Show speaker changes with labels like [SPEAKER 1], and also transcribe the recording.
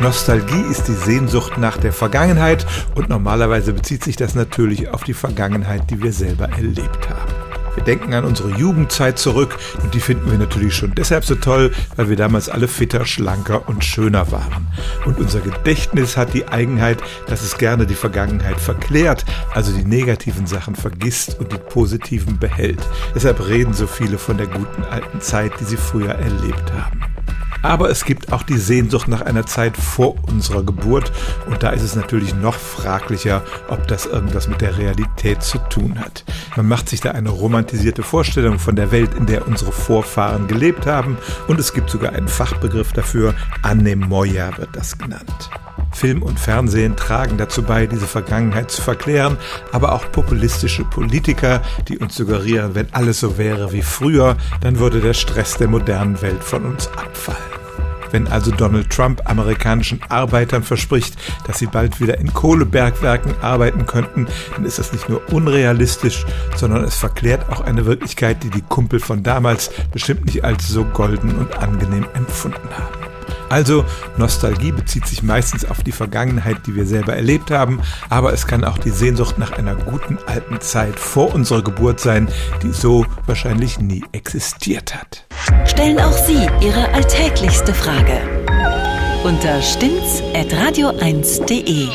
[SPEAKER 1] Nostalgie ist die Sehnsucht nach der Vergangenheit und normalerweise bezieht sich das natürlich auf die Vergangenheit, die wir selber erlebt haben. Wir denken an unsere Jugendzeit zurück und die finden wir natürlich schon deshalb so toll, weil wir damals alle fitter, schlanker und schöner waren. Und unser Gedächtnis hat die Eigenheit, dass es gerne die Vergangenheit verklärt, also die negativen Sachen vergisst und die positiven behält. Deshalb reden so viele von der guten alten Zeit, die sie früher erlebt haben. Aber es gibt auch die Sehnsucht nach einer Zeit vor unserer Geburt und da ist es natürlich noch fraglicher, ob das irgendwas mit der Realität zu tun hat. Man macht sich da eine romantisierte Vorstellung von der Welt, in der unsere Vorfahren gelebt haben und es gibt sogar einen Fachbegriff dafür, Anemoia wird das genannt. Film und Fernsehen tragen dazu bei, diese Vergangenheit zu verklären, aber auch populistische Politiker, die uns suggerieren, wenn alles so wäre wie früher, dann würde der Stress der modernen Welt von uns abfallen. Wenn also Donald Trump amerikanischen Arbeitern verspricht, dass sie bald wieder in Kohlebergwerken arbeiten könnten, dann ist das nicht nur unrealistisch, sondern es verklärt auch eine Wirklichkeit, die die Kumpel von damals bestimmt nicht als so golden und angenehm empfunden haben. Also Nostalgie bezieht sich meistens auf die Vergangenheit, die wir selber erlebt haben, aber es kann auch die Sehnsucht nach einer guten alten Zeit vor unserer Geburt sein, die so wahrscheinlich nie existiert hat.
[SPEAKER 2] Stellen auch Sie Ihre alltäglichste Frage unter stimmt's@radio1.de.